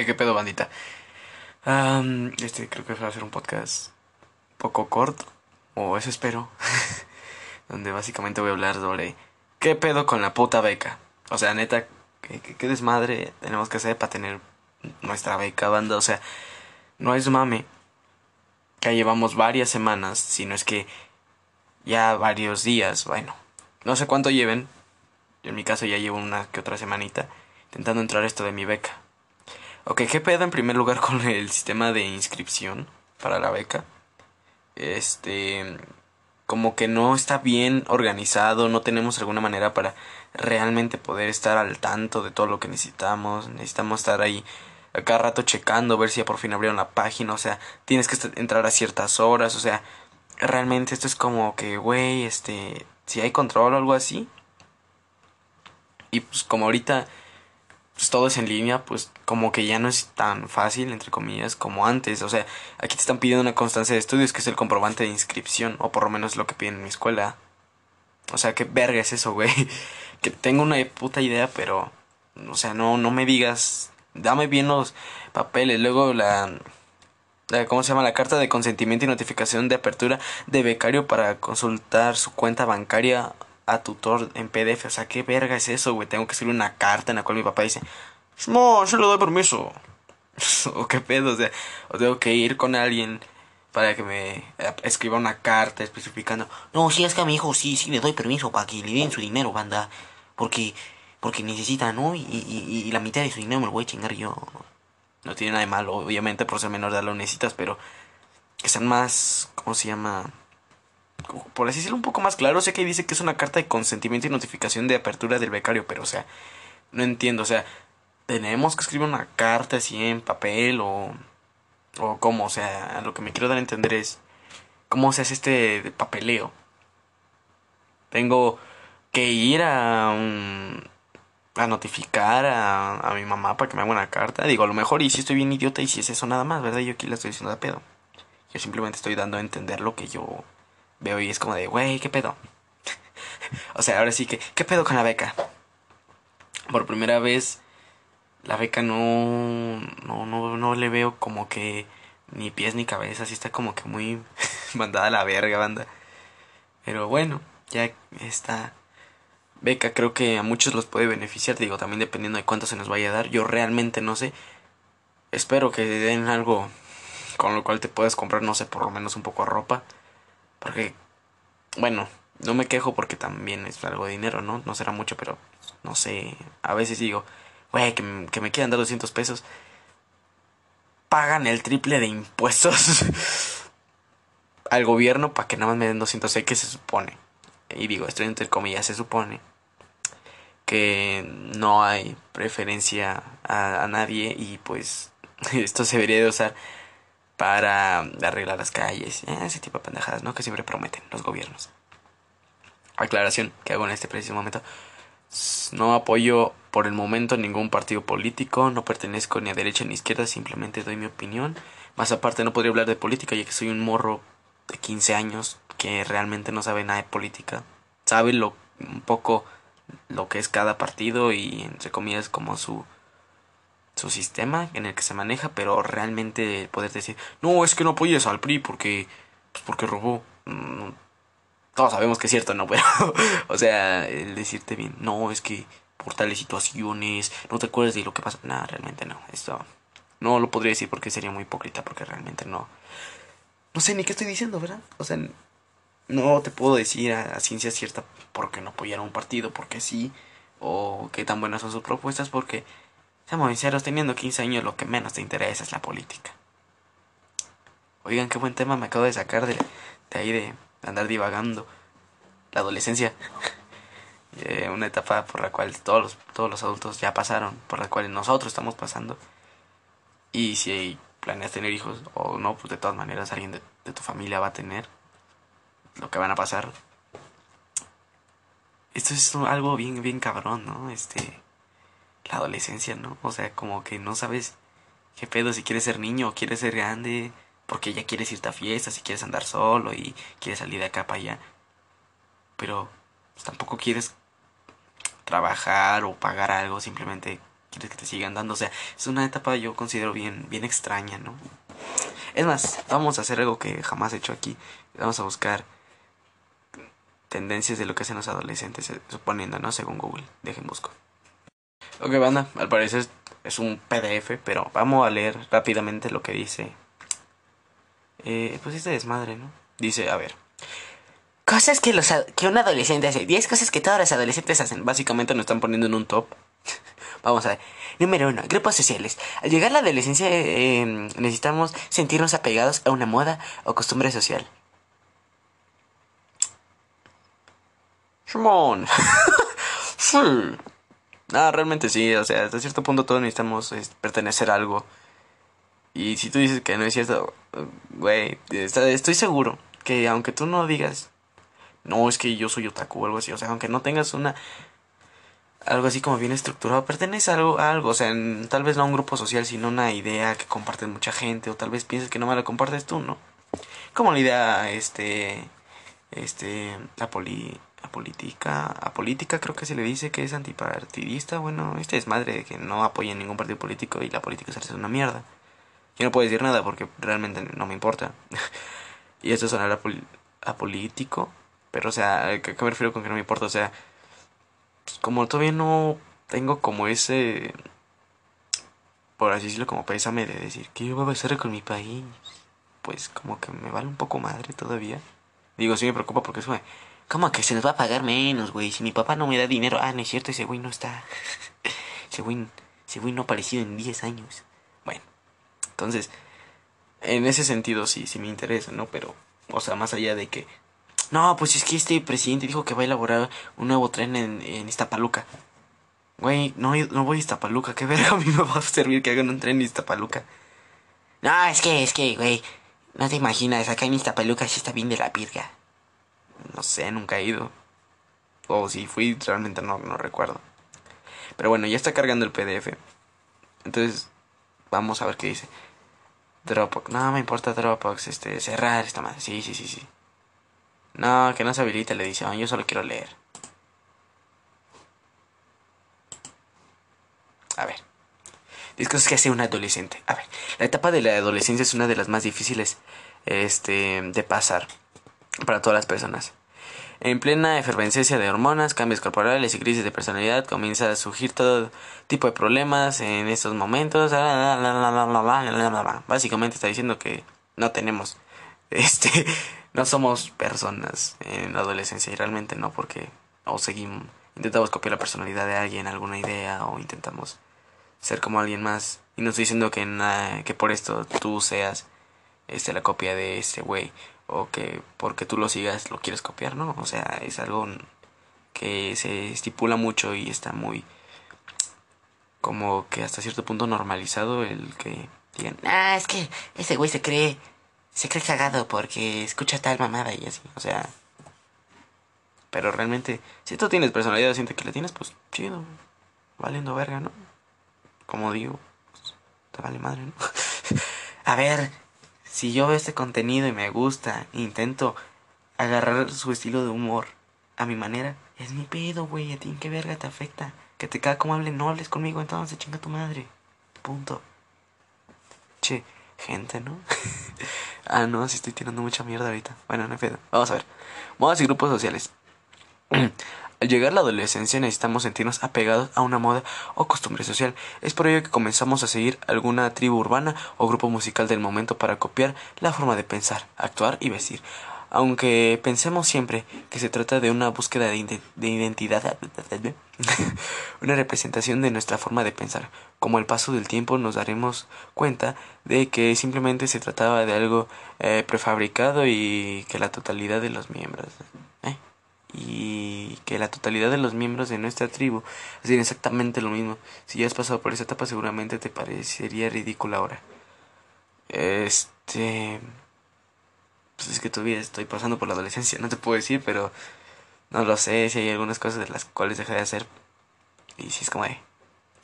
Eh, ¿Qué pedo, bandita? este, creo que va a ser un podcast poco corto, o eso espero, donde básicamente voy a hablar sobre qué pedo con la puta beca. O sea, neta, qué, desmadre tenemos que hacer para tener nuestra beca, banda. O sea, no es mame. Ya llevamos varias semanas, si no es que ya varios días, bueno, no sé cuánto lleven. en mi caso ya llevo una que otra semanita intentando entrar esto de mi beca. Ok, ¿qué pedo en primer lugar con el sistema de inscripción para la beca? Este, como que no está bien organizado, no tenemos alguna manera para realmente poder estar al tanto de todo lo que necesitamos, necesitamos estar ahí a cada rato checando, ver si ya por fin abrieron la página, o sea, tienes que entrar a ciertas horas, o sea, realmente esto es como que, güey, este, si hay control o algo así. Y pues como ahorita pues todo es en línea, pues como que ya no es tan fácil, entre comillas, como antes. O sea, aquí te están pidiendo una constancia de estudios, que es el comprobante de inscripción, o por lo menos lo que piden en mi escuela. O sea, qué verga es eso, güey. Que tengo una puta idea, pero, o sea, no, no me digas, dame bien los papeles. Luego la, la, ¿cómo se llama? La carta de consentimiento y notificación de apertura de becario para consultar su cuenta bancaria tutor en PDF. O sea, ¿qué verga es eso, güey? Tengo que escribir una carta en la cual mi papá dice, no, yo le doy permiso. o qué pedo, o sea, o tengo que ir con alguien para que me eh, escriba una carta especificando, no, si es que a mi hijo sí, sí le doy permiso para que le den su dinero, banda, porque, porque necesita, ¿no? Y, y, y la mitad de su dinero me lo voy a chingar yo. No tiene nada de malo, obviamente por ser menor de edad lo necesitas, pero que sean más, ¿cómo se llama? Por así decirlo un poco más claro, sé que dice que es una carta de consentimiento y notificación de apertura del becario, pero o sea, no entiendo, o sea, tenemos que escribir una carta así en papel o o cómo, o sea, lo que me quiero dar a entender es cómo se hace este papeleo. Tengo que ir a a notificar a, a mi mamá para que me haga una carta. Digo, a lo mejor y si estoy bien idiota y si es eso nada más, ¿verdad? Yo aquí la estoy diciendo de pedo. Yo simplemente estoy dando a entender lo que yo veo y es como de, güey, ¿qué pedo? o sea, ahora sí que, ¿qué pedo con la beca? Por primera vez, la beca no, no, no, no le veo como que ni pies ni cabeza, así está como que muy mandada a la verga, banda. Pero bueno, ya esta beca creo que a muchos los puede beneficiar, digo, también dependiendo de cuánto se nos vaya a dar. Yo realmente no sé. Espero que den algo con lo cual te puedas comprar, no sé, por lo menos un poco de ropa. Porque, bueno, no me quejo porque también es algo de dinero, ¿no? No será mucho, pero no sé. A veces digo, güey, que, me quieran dar 200 pesos. Pagan el triple de impuestos al gobierno para que nada más me den 200. Sé que se supone. Y digo, estoy entre comillas, se supone que no hay preferencia a, a nadie y pues esto se debería de usar para arreglar las calles, eh, ese tipo de pendejadas, ¿no? Que siempre prometen los gobiernos. Aclaración que hago en este preciso momento. No apoyo por el momento ningún partido político, no pertenezco ni a derecha ni a izquierda, simplemente doy mi opinión. Más aparte no podría hablar de política ya que soy un morro de 15 años que realmente no sabe nada de política. Sabe lo un poco lo que es cada partido y entre comillas como su su sistema en el que se maneja, pero realmente poder decir, no, es que no apoyes al PRI porque, pues porque robó. Mm, todos sabemos que es cierto, ¿no? Pero, o sea, el decirte bien, no, es que por tales situaciones, no te acuerdas de lo que pasa. Nada, realmente no. Esto no lo podría decir porque sería muy hipócrita, porque realmente no. No sé ni qué estoy diciendo, ¿verdad? O sea, no te puedo decir a, ciencia cierta por qué no apoyar a un partido, porque sí, o qué tan buenas son sus propuestas, porque Seamos sinceros, teniendo 15 años lo que menos te interesa es la política. Oigan, qué buen tema me acabo de sacar de, de ahí de andar divagando. La adolescencia. Eh, una etapa por la cual todos los, todos los adultos ya pasaron, por la cual nosotros estamos pasando. Y si planeas tener hijos o no, pues de todas maneras alguien de, de tu familia va a tener lo que van a pasar. Esto es algo bien, bien cabrón, ¿no? Este la adolescencia, ¿no? O sea, como que no sabes qué pedo, si quieres ser niño o quieres ser grande, porque ya quieres irte a fiestas, si quieres andar solo y quieres salir de acá para allá. Pero pues, tampoco quieres trabajar o pagar algo, simplemente quieres que te sigan dando. O sea, es una etapa yo considero bien, bien extraña, ¿no? Es más, vamos a hacer algo que jamás he hecho aquí. Vamos a buscar tendencias de lo que hacen los adolescentes, eh, suponiendo, ¿no? Según Google. Dejen busco. Ok, banda, al parecer es un PDF, pero vamos a leer rápidamente lo que dice. Eh, pues este desmadre, ¿no? Dice, a ver. Cosas que, los, que un adolescente hace. 10 cosas que todos los adolescentes hacen. Básicamente nos están poniendo en un top. Vamos a ver. Número uno, grupos sociales. Al llegar a la adolescencia eh, necesitamos sentirnos apegados a una moda o costumbre social. Simón. sí. No, realmente sí, o sea, hasta cierto punto todos necesitamos pertenecer a algo. Y si tú dices que no es cierto, güey, estoy seguro que aunque tú no digas, no, es que yo soy otaku o algo así, o sea, aunque no tengas una, algo así como bien estructurado, pertenece a algo, algo o sea, tal vez no a un grupo social, sino una idea que compartes mucha gente, o tal vez pienses que no me la compartes tú, ¿no? Como la idea, este, este, la poli, política, a política creo que se le dice que es antipartidista, bueno, este es madre de que no apoya ningún partido político y la política se hace una mierda. Yo no puedo decir nada porque realmente no me importa. y esto suena apolítico, pero o sea, ¿qué, me refiero con que no me importa? O sea, pues, como todavía no tengo como ese, por así decirlo, como pésame de decir, ¿qué voy a hacer con mi país? Pues como que me vale un poco madre todavía. Digo, sí me preocupa porque eso ¿Cómo que se nos va a pagar menos, güey? Si mi papá no me da dinero. Ah, no es cierto, ese güey no está. ese güey, ese no ha aparecido en 10 años. Bueno, entonces, en ese sentido sí, sí me interesa, ¿no? Pero, o sea, más allá de que. No, pues es que este presidente dijo que va a elaborar un nuevo tren en, en Iztapaluca. Güey, no, no voy a Iztapaluca. ¿Qué verga a mí me va a servir que hagan un tren en Iztapaluca? No, es que, es que, güey. No te imaginas, acá en Iztapaluca sí está bien de la pirga. No sé, nunca he ido. O si fui, realmente no, no recuerdo. Pero bueno, ya está cargando el PDF. Entonces, vamos a ver qué dice. Dropbox. No me importa Dropbox. Este, cerrar esta madre. Sí, sí, sí, sí. No, que no se habilita la edición. Yo solo quiero leer. A ver. Discos que hace un adolescente. A ver, la etapa de la adolescencia es una de las más difíciles este, de pasar para todas las personas. En plena efervescencia de hormonas, cambios corporales y crisis de personalidad, comienza a surgir todo tipo de problemas en estos momentos. Básicamente está diciendo que no tenemos, este, no somos personas en la adolescencia y realmente no porque o seguimos, intentamos copiar la personalidad de alguien, alguna idea o intentamos ser como alguien más y no estoy diciendo que, que por esto tú seas este, la copia de ese güey o que porque tú lo sigas lo quieres copiar, ¿no? O sea, es algo que se estipula mucho y está muy como que hasta cierto punto normalizado el que digan, ah, es que ese güey se cree se cree cagado porque escucha tal mamada y así, o sea, pero realmente si tú tienes personalidad, siente que le tienes, pues chido, valiendo verga, ¿no? Como digo, pues, te vale madre, ¿no? A ver, si yo veo este contenido y me gusta, intento agarrar su estilo de humor a mi manera, es mi pedo, güey. A ti, ¿qué verga te afecta? Que te caga como hable, no hables conmigo, entonces chinga tu madre. Punto. Che, gente, ¿no? ah, no, si estoy tirando mucha mierda ahorita. Bueno, no hay pedo. Vamos a ver. Modas y grupos sociales. Al llegar la adolescencia necesitamos sentirnos apegados a una moda o costumbre social. Es por ello que comenzamos a seguir alguna tribu urbana o grupo musical del momento para copiar la forma de pensar, actuar y vestir. Aunque pensemos siempre que se trata de una búsqueda de, identidad, una representación de nuestra forma de pensar, como el paso del tiempo nos daremos cuenta de que simplemente se trataba de algo eh, prefabricado y que la totalidad de los miembros y que la totalidad de los miembros de nuestra tribu hacen exactamente lo mismo. Si ya has pasado por esa etapa seguramente te parecería ridículo ahora. Este... Pues es que todavía estoy pasando por la adolescencia, no te puedo decir, pero no lo sé si hay algunas cosas de las cuales dejé de hacer. Y si es como de...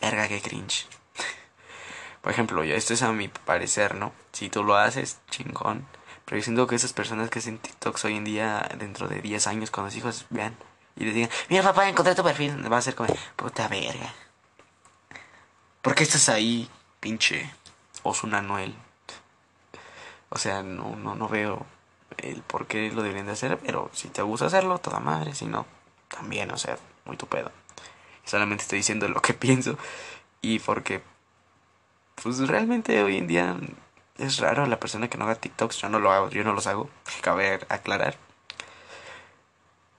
Verga, que cringe. por ejemplo, yo, esto es a mi parecer, ¿no? Si tú lo haces, chingón. Pero yo siento que esas personas que hacen TikToks hoy en día, dentro de 10 años, cuando los hijos vean y les digan, mira papá, encontré tu perfil, va a ser como, puta verga. ¿Por qué estás ahí, pinche Osuna Noel? O sea, no, no, no veo el por qué lo deberían de hacer, pero si te gusta hacerlo, toda madre, si no, también, o sea, muy tu pedo. Solamente estoy diciendo lo que pienso y porque, pues realmente hoy en día es raro la persona que no haga TikToks, yo no lo hago, yo no los hago, cabe aclarar.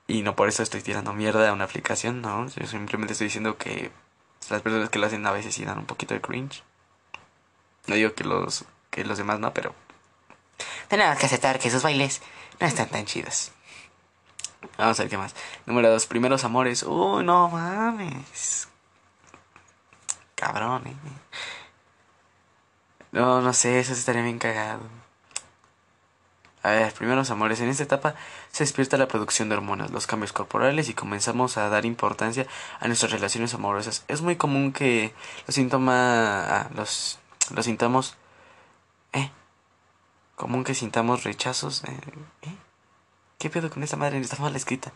Y no por eso estoy tirando mierda a una aplicación, no, yo simplemente estoy diciendo que las personas que lo hacen a veces sí dan un poquito de cringe. No digo que los que los demás no, pero tenemos que aceptar que esos bailes no están tan chidos. Vamos a ver qué más. Número dos, primeros amores. Uy, no mames. Cabrón, eh. No, no sé, eso estaría bien cagado. A ver, primeros amores. En esta etapa se despierta la producción de hormonas, los cambios corporales y comenzamos a dar importancia a nuestras relaciones amorosas. Es muy común que los síntomas. Ah, los, los sintamos. ¿Eh? Común que sintamos rechazos. Eh, ¿Eh? ¿Qué pedo con esta madre? Está mal escrita.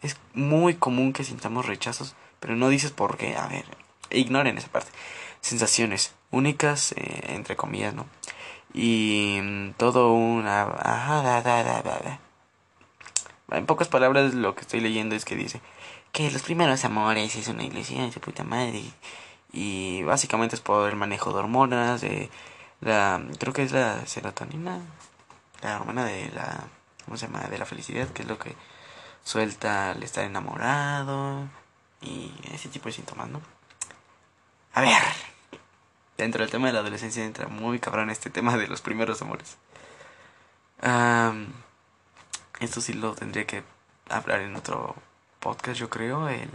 Es muy común que sintamos rechazos, pero no dices por qué. A ver, ignoren esa parte. Sensaciones únicas, eh, entre comillas, ¿no? Y mm, todo una... En pocas palabras, lo que estoy leyendo es que dice que los primeros amores es una ilusión, su puta madre. Y básicamente es por el manejo de hormonas, de la... Creo que es la serotonina, la hormona de la ¿cómo se llama? De la felicidad, que es lo que suelta al estar enamorado y ese tipo de síntomas, ¿no? A ver, dentro del tema de la adolescencia entra muy cabrón este tema de los primeros amores. esto sí lo tendría que hablar en otro podcast, yo creo, el,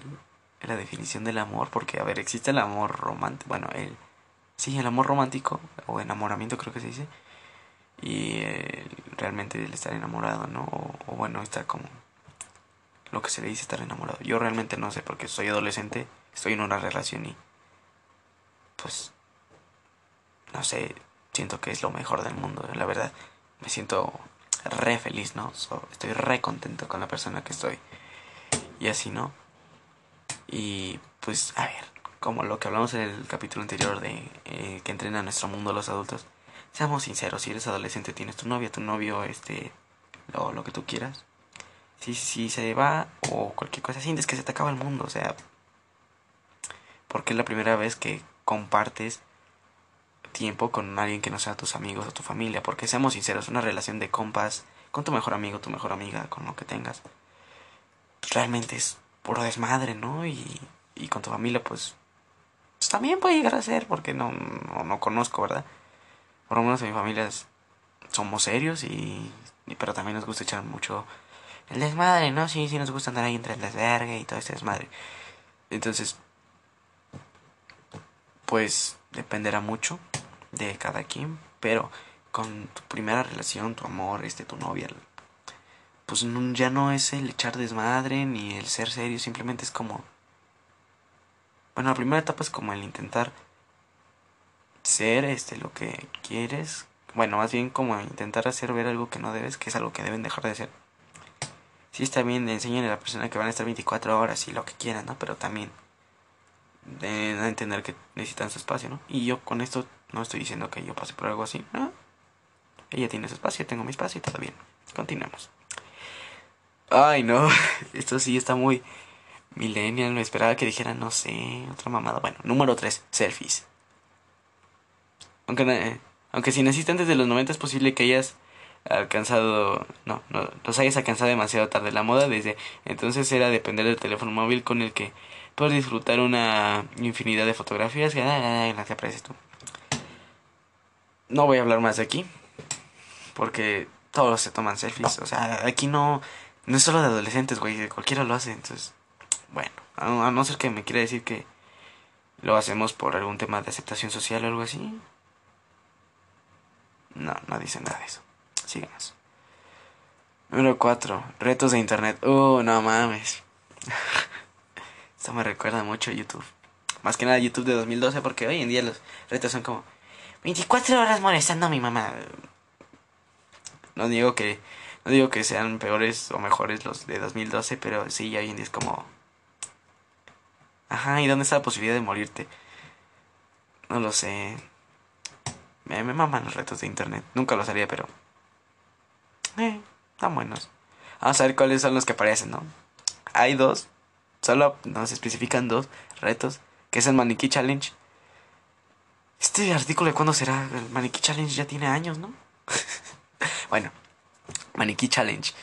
la definición del amor, porque, a ver, existe el amor romántico, bueno, el, sí, el amor romántico, o enamoramiento creo que se dice, y eh, realmente el estar enamorado, ¿no? O, bueno, está como lo que se le dice estar enamorado. Yo realmente no sé porque soy adolescente, estoy en una relación y pues no sé, siento que es lo mejor del mundo, la verdad. Me siento re feliz, ¿no? estoy re contento con la persona que estoy. Y así, ¿no? Y pues, a ver, como lo que hablamos en el capítulo anterior de eh, que entrena nuestro mundo los adultos Seamos sinceros, si eres adolescente, tienes tu novia, tu novio, este, lo, lo que tú quieras. Si, si se va o cualquier cosa, sientes que se te acaba el mundo, o sea, porque es la primera vez que compartes tiempo con alguien que no sea tus amigos o tu familia, porque seamos sinceros, una relación de compas con tu mejor amigo, tu mejor amiga, con lo que tengas, realmente es puro desmadre, ¿no? Y, y con tu familia, pues, pues también puede llegar a ser, porque no, no, no conozco, ¿verdad? por lo menos en mi familia somos serios y, pero también nos gusta echar mucho el desmadre, ¿no? Sí, sí nos gusta andar ahí entre el desvergue y todo ese desmadre. Entonces, pues dependerá mucho de cada quien, pero con tu primera relación, tu amor, este, tu novia, pues ya no es el echar desmadre ni el ser serio, simplemente es como... Bueno, la primera etapa es como el intentar ser este lo que quieres. Bueno, más bien como intentar hacer ver algo que no debes, que es algo que deben dejar de hacer. Sí está bien, enseñan a la persona que van a estar 24 horas y lo que quieran, ¿no? Pero también deben entender que necesitan su espacio, ¿no? Y yo con esto no estoy diciendo que yo pase por algo así, ¿no? Ella tiene su espacio, tengo mi espacio y todo bien. Continuemos. Ay, no, esto sí está muy millennial, me esperaba que dijera, no sé, otra mamada. Bueno, número 3, selfies. Aunque, aunque si naciste antes de los 90 es posible que hayas alcanzado, no, no, los hayas alcanzado demasiado tarde. La moda desde entonces era depender del teléfono móvil con el que puedes disfrutar una infinidad de fotografías que, en las que apareces tú. No voy a hablar más de aquí, porque todos se toman selfies. O sea, aquí no, no es solo de adolescentes, güey, cualquiera lo hace. Entonces, bueno, a no ser que me quiera decir que lo hacemos por algún tema de aceptación social o algo así, no, no dice nada de eso. Síguenos. Número 4. Retos de internet. Uh, no mames. Esto me recuerda mucho a YouTube. Más que nada YouTube de 2012 porque hoy en día los retos son como 24 horas molestando a mi mamá. No digo que no digo que sean peores o mejores los de 2012, pero sí, hoy en día es como Ajá, ¿y dónde está la posibilidad de morirte? No lo sé. Me, me maman los retos de internet. Nunca los haría, pero. Eh, están buenos. Vamos a ver cuáles son los que aparecen, ¿no? Hay dos. Solo nos especifican dos retos. Que es el Maniquí Challenge. Este artículo de cuándo será. El Maniquí Challenge ya tiene años, ¿no? bueno. Maniquí Challenge.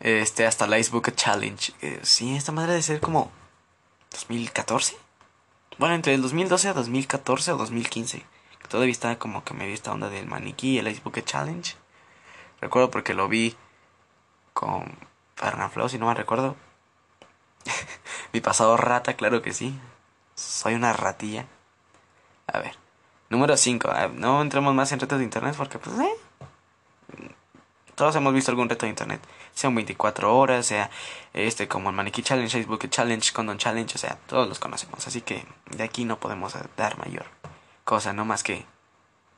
Este, hasta el Ice Bucket Challenge. Eh, sí, esta madre debe ser como. 2014. Bueno, entre el 2012 a 2014 o 2015. Todavía estaba como que me vi esta onda del maniquí el Ice Bucket Challenge. Recuerdo porque lo vi con Fernanfloo, si no me recuerdo. Mi pasado rata, claro que sí. Soy una ratilla. A ver. Número 5. Ah, no entremos más en retos de internet porque, pues, eh. Todos hemos visto algún reto de internet. Sea un 24 horas, sea este como el Maniquí Challenge, Facebook Challenge, Condon Challenge, o sea, todos los conocemos. Así que de aquí no podemos dar mayor cosa, no más que.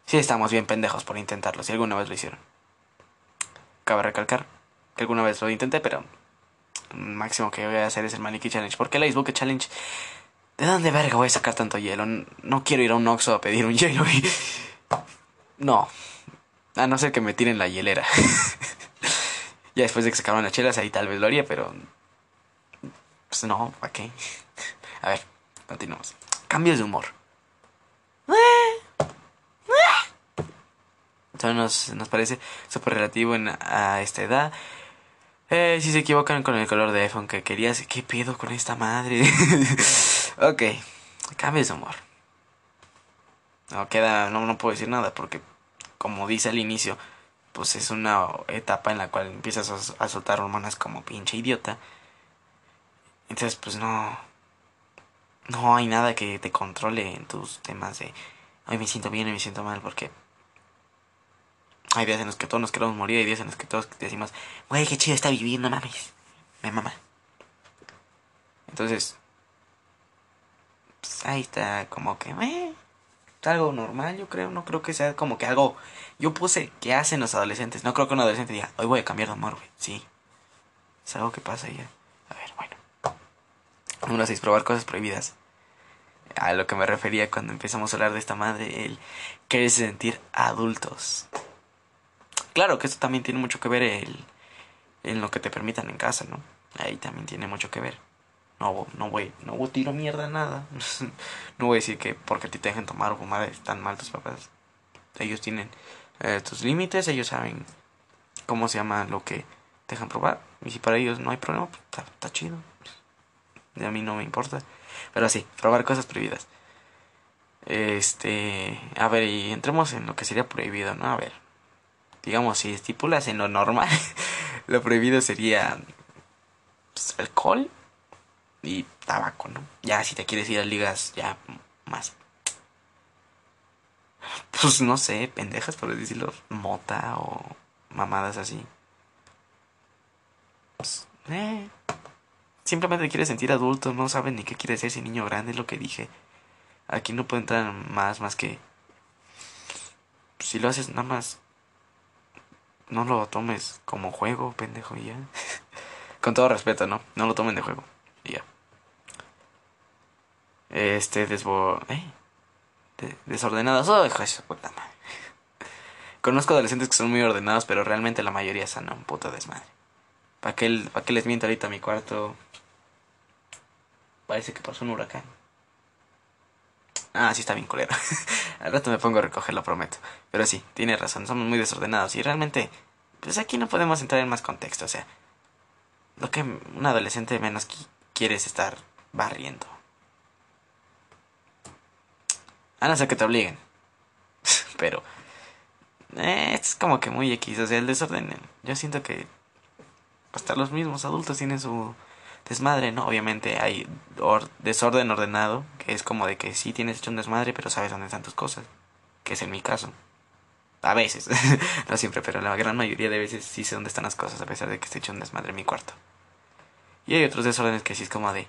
Si estamos bien pendejos por intentarlo, si alguna vez lo hicieron. Cabe recalcar que alguna vez lo intenté, pero. Máximo que voy a hacer es el Maniquí Challenge. Porque el Facebook Challenge. ¿De dónde verga voy a sacar tanto hielo? No quiero ir a un Oxxo a pedir un hielo y... No. A no ser que me tiren la hielera. ya después de que se acabaron las chelas, ahí tal vez lo haría, pero... Pues no, ¿para qué? A ver, continuamos. Cambios de humor. Entonces nos, nos parece súper relativo en, a esta edad. Eh, si se equivocan con el color de iPhone que querías, ¿qué pedo con esta madre? ok, cambios de humor. No queda, no, no puedo decir nada porque, como dice al inicio, pues es una etapa en la cual empiezas a, soltar hormonas como pinche idiota. Entonces, pues no, no hay nada que te controle en tus temas de, hoy me siento bien y me siento mal porque hay días en los que todos nos queremos morir, hay días en los que todos decimos, güey, qué chido está vivir, no mames. Me mama. Entonces, pues ahí está como que, eh, es algo normal, yo creo. No creo que sea como que algo. Yo puse, ¿qué hacen los adolescentes? No creo que un adolescente diga, hoy voy a cambiar de amor, güey. Sí. Es algo que pasa ya. A ver, bueno. Número 6, probar cosas prohibidas. A lo que me refería cuando empezamos a hablar de esta madre, el querer sentir adultos claro que esto también tiene mucho que ver el, en lo que te permitan en casa, ¿no? Ahí también tiene mucho que ver. No, no voy, no voy tiro mierda nada. no voy a decir que porque a te dejen tomar o fumar están mal tus papás. Ellos tienen eh, tus límites, ellos saben cómo se llama lo que te dejan probar. Y si para ellos no hay problema, pues, está, chido. A mí no me importa. Pero sí, probar cosas prohibidas. Este, a ver, y entremos en lo que sería prohibido, ¿no? A ver, digamos, si estipulas en lo normal, lo prohibido sería pues, alcohol y tabaco, ¿no? Ya si te quieres ir a ligas ya más. Pues no sé, pendejas por decirlo, mota o mamadas así. Pues, eh. Simplemente quieres sentir adulto, no sabes ni qué quiere ser ese niño grande, es lo que dije. Aquí no puede entrar más, más que... Si lo haces nada más no lo tomes como juego, pendejo, ya. Con todo respeto, ¿no? No lo tomen de juego, y ya. Este, desbo... ¿Eh? Oh, hijo de su puta madre. Conozco adolescentes que son muy ordenados, pero realmente la mayoría son un puto desmadre. ¿Para qué, ¿Para qué les miento ahorita mi cuarto? Parece que pasó un huracán. Ah, sí está bien culero. Al rato me pongo a recoger, lo prometo. Pero sí, tiene razón, somos muy desordenados y realmente, pues aquí no podemos entrar en más contexto. O sea, lo que un adolescente menos quiere es estar barriendo. A no ser que te obliguen. Pero, eh, es como que muy X. O sea, el desorden, yo siento que hasta los mismos adultos tienen su desmadre, ¿no? Obviamente hay desorden ordenado, que es como de que sí tienes hecho un desmadre, pero sabes dónde están tus cosas, que es en mi caso. A veces, no siempre, pero la gran mayoría de veces sí sé dónde están las cosas, a pesar de que esté hecho un desmadre en mi cuarto. Y hay otros desórdenes que sí es como de...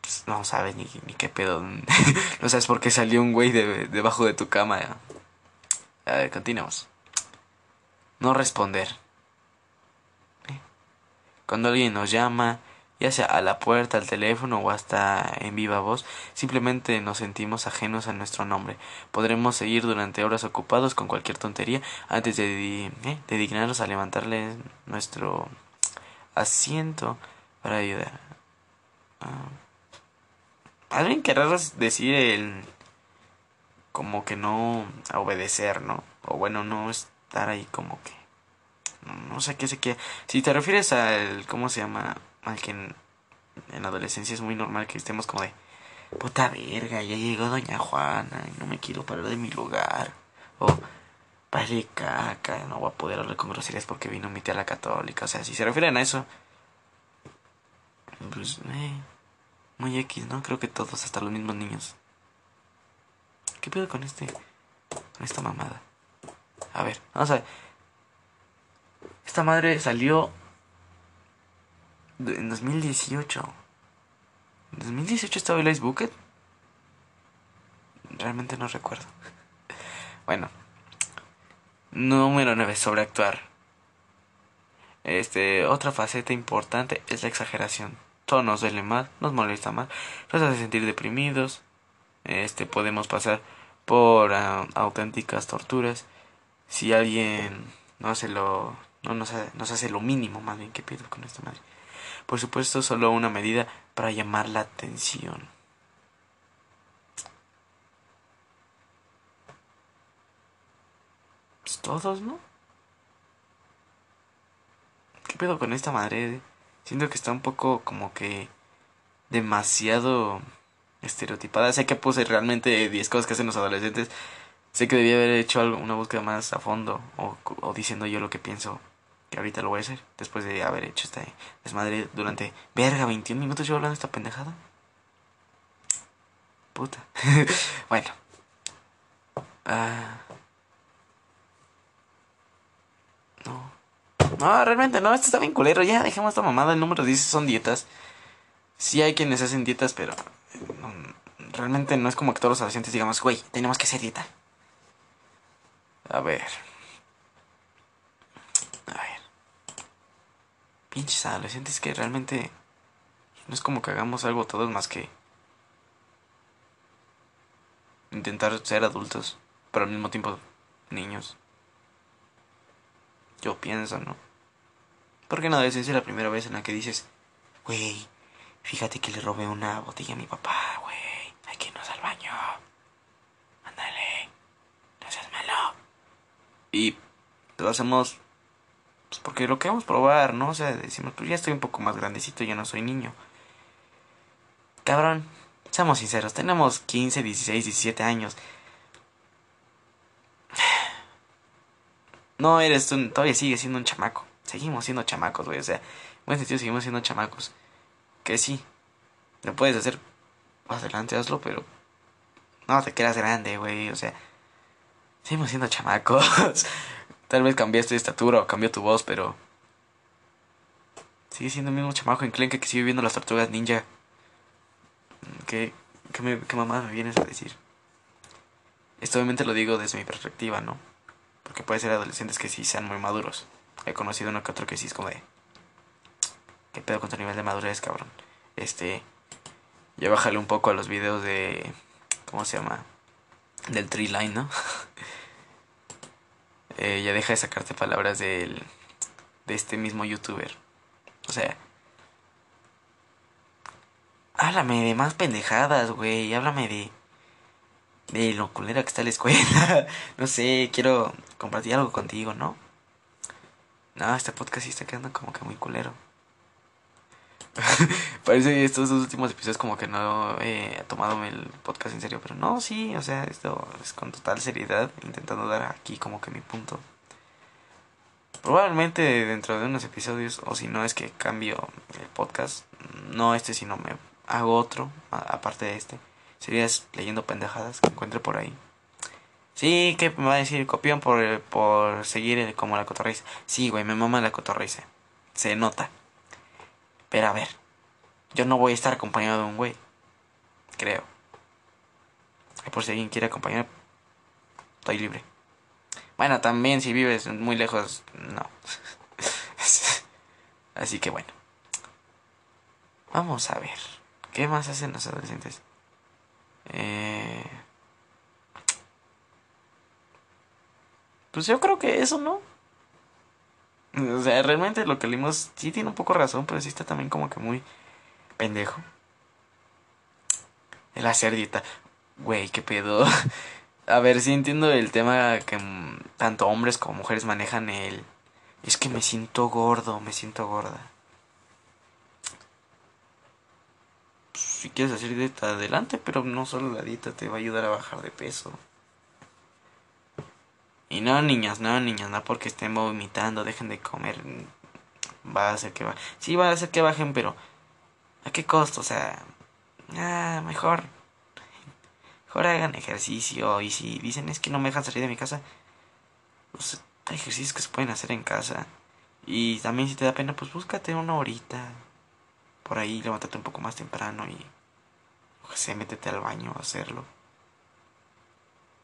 Pues, no sabes ni, qué pedo. no sabes por qué salió un güey de, debajo de tu cama. A ver, continuemos. No responder. Cuando alguien nos llama ya sea a la puerta, al teléfono o hasta en viva voz, simplemente nos sentimos ajenos a nuestro nombre. Podremos seguir durante horas ocupados con cualquier tontería antes de, eh, dignarnos a levantarle nuestro asiento para ayudar. Ah. Alguien querrás decir el como que no obedecer, ¿no? O bueno, no estar ahí como que no sé qué sé qué. Si te refieres al cómo se llama al que en, la adolescencia es muy normal que estemos como de puta verga, ya llegó doña Juana y no me quiero parar de mi lugar. O vale caca, no voy a poder hablar con groserías porque vino mi tía la católica. O sea, si se refieren a eso, pues, eh, muy X, ¿no? Creo que todos, hasta los mismos niños. ¿Qué pedo con este? Con esta mamada. A ver, vamos a ver. Esta madre salió en 2018. ¿En 2018 estaba el Ice Bucket? Realmente no recuerdo. bueno. Número 9. Sobreactuar. Este, otra faceta importante es la exageración. Todo nos duele más, nos molesta más, nos hace sentir deprimidos. Este, podemos pasar por ah, auténticas torturas. Si alguien no se lo no nos, nos hace lo mínimo, más bien, ¿qué pido con esta madre? Por supuesto, solo una medida para llamar la atención. Pues todos, ¿no? ¿Qué pedo con esta madre? Siento que está un poco como que demasiado estereotipada. Sé que puse realmente 10 cosas que hacen los adolescentes. Sé que debía haber hecho algo, una búsqueda más a fondo o, o diciendo yo lo que pienso que ahorita lo voy a hacer, después de haber hecho esta desmadre durante, verga, 21 minutos yo hablando esta pendejada. Puta. bueno. Ah. No. No, realmente no, esto está bien culero. Ya dejemos esta mamada. El número dice son dietas. Sí hay quienes hacen dietas, pero realmente no es como que todos los adolescentes digamos, güey, tenemos que hacer dieta. A ver. Pinches adolescentes que realmente no es como que hagamos algo todos más que intentar ser adultos, pero al mismo tiempo niños. Yo pienso, ¿no? Porque en adolescencia es la primera vez en la que dices, güey, fíjate que le robé una botella a mi papá, güey, hay que irnos al baño. Ándale, no seas malo. Y lo hacemos pues porque lo queremos probar, ¿no? O sea, decimos, pues ya estoy un poco más grandecito, ya no soy niño. Cabrón, seamos sinceros, tenemos 15, 16, 17 años. No eres un, todavía sigues siendo un chamaco. Seguimos siendo chamacos, güey. O sea, en buen sentido seguimos siendo chamacos. Que sí, lo puedes hacer adelante, hazlo, pero no te quedas grande, güey. O sea, seguimos siendo chamacos. Tal vez cambiaste de estatura o cambió tu voz, pero. Sigue siendo el mismo chamaco enclenque que sigue viendo las tortugas ninja. ¿Qué, qué, mamá me vienes a decir? Esto obviamente lo digo desde mi perspectiva, ¿no? Porque puede ser adolescentes que sí sean muy maduros. He conocido uno que otro que sí es como de. ¿Qué pedo con tu nivel de madurez, cabrón? Este. Ya bájale un poco a los videos de. ¿Cómo se llama? Del tree line, ¿no? eh, ya deja de sacarte palabras del, de este mismo youtuber. O sea, háblame de más pendejadas, güey. Háblame de, de lo culera que está la escuela. no sé, quiero compartir algo contigo, ¿no? No, este podcast sí está quedando como que muy culero. Parece estos dos últimos episodios como que no he tomado el podcast en serio, pero no, sí, o sea, esto es con total seriedad, intentando dar aquí como que mi punto. Probablemente dentro de unos episodios, o si no es que cambio el podcast, no este, sino me hago otro, aparte de este. Serías leyendo pendejadas que encuentre por ahí. Sí, ¿qué me va a decir? Copión por, por seguir como la cotorriza. Sí, güey, me mama la cotorriza. Se nota. Pero a ver, yo no voy a estar acompañado de un güey. Creo. Por si alguien quiere acompañar, estoy libre. Bueno, también si vives muy lejos, no. Así que bueno. Vamos a ver. ¿Qué más hacen los adolescentes? Eh... Pues yo creo que eso, ¿no? O sea, realmente lo que leímos sí tiene un poco razón, pero sí está también como que muy pendejo. El hacer dieta. Güey, qué pedo. A ver, sí entiendo el tema que tanto hombres como mujeres manejan el... Es que me siento gordo, me siento gorda. Si quieres hacer dieta, adelante, pero no solo la dieta te va a ayudar a bajar de peso. Y no, niñas, no, niñas, no porque estén vomitando, dejen de comer. Va a hacer que bajen. Sí, va a hacer que bajen, pero ¿a qué costo? O sea, ah, mejor. Mejor hagan ejercicio. Y si dicen es que no me dejan salir de mi casa, pues hay ejercicios que se pueden hacer en casa. Y también si te da pena, pues búscate una horita. Por ahí, levántate un poco más temprano y. O sea, métete al baño a hacerlo.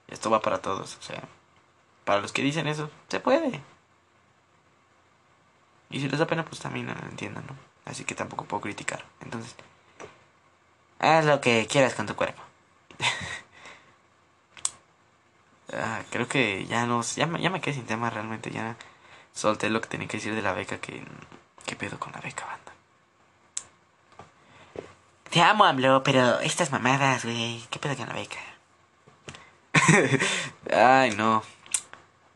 Esto va para todos, o sea. Para los que dicen eso, se puede. Y si les da pena, pues también lo entiendan, ¿no? Así que tampoco puedo criticar. Entonces, haz lo que quieras con tu cuerpo. ah, creo que ya no. Ya, ya me quedé sin tema realmente. Ya solté lo que tenía que decir de la beca. Que, ¿Qué pedo con la beca, banda? Te amo, AMLO, pero estas mamadas, güey. ¿Qué pedo con la beca? Ay, no.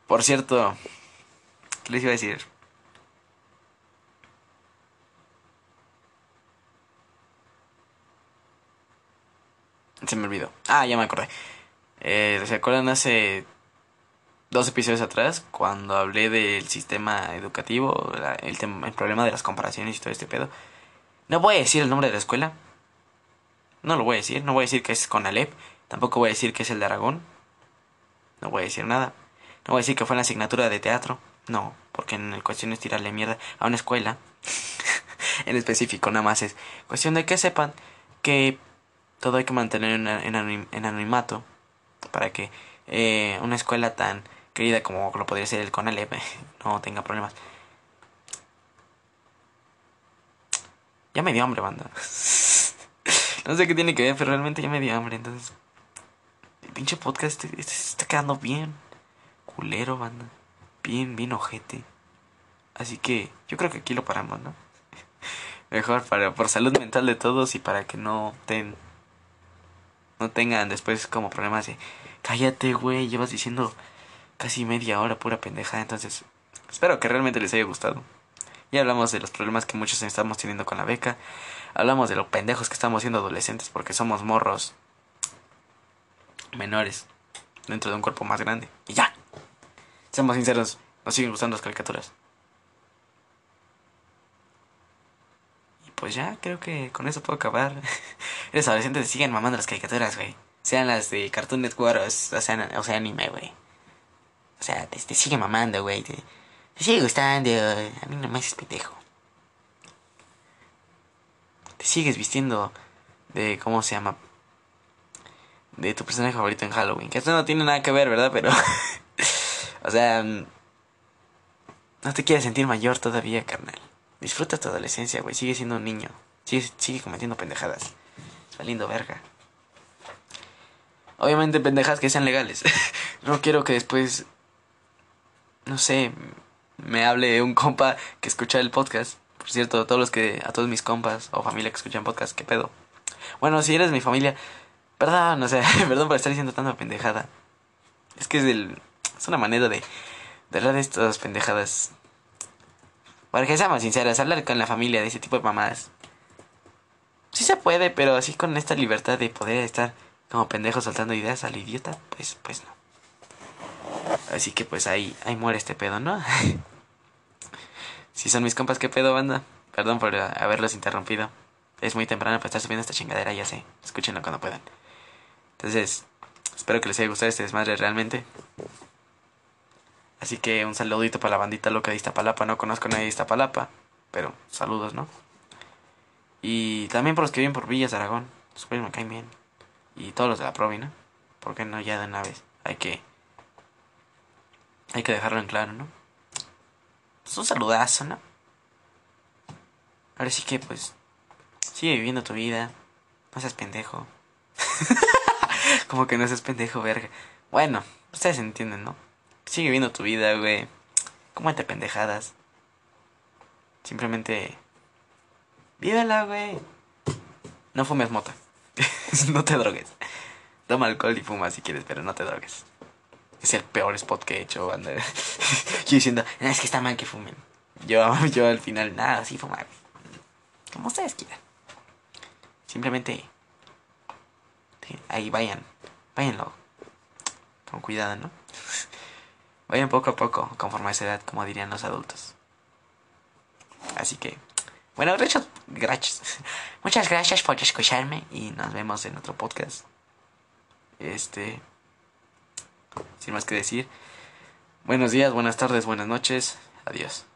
Por cierto, ¿qué les iba a decir? Se me olvidó. Ah, ya me acordé. Eh, ¿Se acuerdan hace dos episodios atrás cuando hablé del sistema educativo, el, el problema de las comparaciones y todo este pedo? No voy a decir el nombre de la escuela. No lo voy a decir. No voy a decir que es con Alep. Tampoco voy a decir que es el de Aragón. No voy a decir nada. No voy a decir que fue en la asignatura de teatro. No, porque en el cuestión es tirarle mierda a una escuela. en específico, nada más es cuestión de que sepan que todo hay que mantener en, en, anonimato para que eh, una escuela tan querida como lo podría ser el CONALEP no tenga problemas. Ya me dio hambre, banda. no sé qué tiene que ver, pero realmente ya me dio hambre, entonces... El pinche podcast este, este está quedando bien culero, banda. Bien, bien ojete. Así que yo creo que aquí lo paramos, ¿no? Mejor para por salud mental de todos y para que no ten no tengan después como problemas de cállate, güey, llevas diciendo casi media hora pura pendejada, entonces espero que realmente les haya gustado. Ya hablamos de los problemas que muchos estamos teniendo con la beca. Hablamos de los pendejos que estamos siendo adolescentes porque somos morros menores dentro de un cuerpo más grande. Y ya. Seamos sinceros, nos siguen gustando las caricaturas. Pues ya, creo que con eso puedo acabar. Eres adolescente, te siguen mamando las caricaturas, güey. Sean las de Cartoon Network o sea, o sea anime, güey. O sea, te, sigue mamando, güey. Te, sigue gustando. A mí no me haces pendejo. Te sigues vistiendo de, ¿cómo se llama? De tu personaje favorito en Halloween. Que esto no tiene nada que ver, ¿verdad? Pero... O sea, mm, no te quieres sentir mayor todavía, carnal. Disfruta tu adolescencia, güey. Sigue siendo un niño. Sigue, sigue cometiendo pendejadas. Está lindo, verga. Obviamente pendejadas que sean legales. no quiero que después... No sé, me hable un compa que escucha el podcast. Por cierto, a todos los que... A todos mis compas o familia que escuchan podcast, ¿qué pedo? Bueno, si eres mi familia... Perdón, o sea, perdón por estar diciendo tanta pendejada. Es que es es una manera de, de hablar de estas pendejadas. Porque seamos sinceros, hablar con la familia de ese tipo de mamadas. Sí se puede, pero así con esta libertad de poder estar como pendejo soltando ideas al idiota, pues, pues no. Así que pues ahí, ahí muere este pedo, ¿no? si son mis compas, ¿qué pedo, banda? Perdón por haberlos interrumpido. Es muy temprano para estar subiendo esta chingadera, ya sé. Escúchenlo cuando puedan. Entonces, espero que les haya gustado este desmadre realmente. Así que un saludito para la bandita loca de Iztapalapa. No conozco a nadie de Iztapalapa, pero saludos, ¿no? Y también por los que viven por Villas Aragón. Los me caen bien. Y todos los de la Provi, ¿no? ¿Por qué no ya de una vez? Hay que. Hay que dejarlo en claro, ¿no? Es un saludazo, ¿no? Ahora sí que, pues. sigue viviendo tu vida. No seas pendejo. Como que no seas pendejo, verga. Bueno, ustedes entienden, ¿no? Sigue viviendo tu vida, güey. Cómete pendejadas. Simplemente. Vívela, güey. No fumes mota. no te drogues. Toma alcohol y fuma si quieres, pero no te drogues. Es el peor spot que he hecho, banda. Yo diciendo, "No, es que está mal que fumen. Yo, yo al final, nada, sí fumar. Como ustedes quieran. Simplemente. Ahí vayan. Váyanlo. Con cuidado, ¿no? Vayan poco a poco, conforme a esa edad, como dirían los adultos. Así que. Bueno, gracias. gracias. Muchas gracias por escucharme y nos vemos en otro podcast. Este. Sin más que decir. Buenos días, buenas tardes, buenas noches. Adiós.